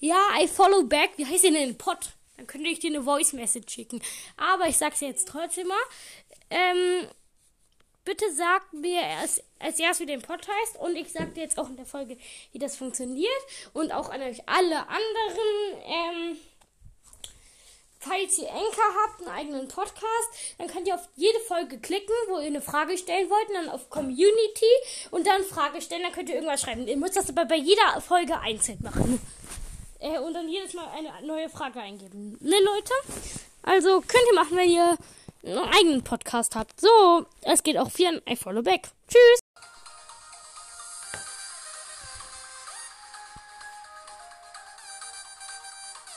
ja, I follow back. Wie heißt denn ein Pod? Dann könnte ich dir eine Voice Message schicken. Aber ich sag's jetzt trotzdem mal. Ähm, bitte sag mir erst, als erstes, wie der Pod heißt. Und ich sag dir jetzt auch in der Folge, wie das funktioniert. Und auch an euch alle anderen, ähm, Falls ihr Enker habt, einen eigenen Podcast, dann könnt ihr auf jede Folge klicken, wo ihr eine Frage stellen wollt, und dann auf Community und dann Frage stellen, dann könnt ihr irgendwas schreiben. Ihr müsst das aber bei jeder Folge einzeln machen. Äh, und dann jedes Mal eine neue Frage eingeben. Ne, Leute? Also könnt ihr machen, wenn ihr einen eigenen Podcast habt. So, es geht auch via ein I Follow Back. Tschüss!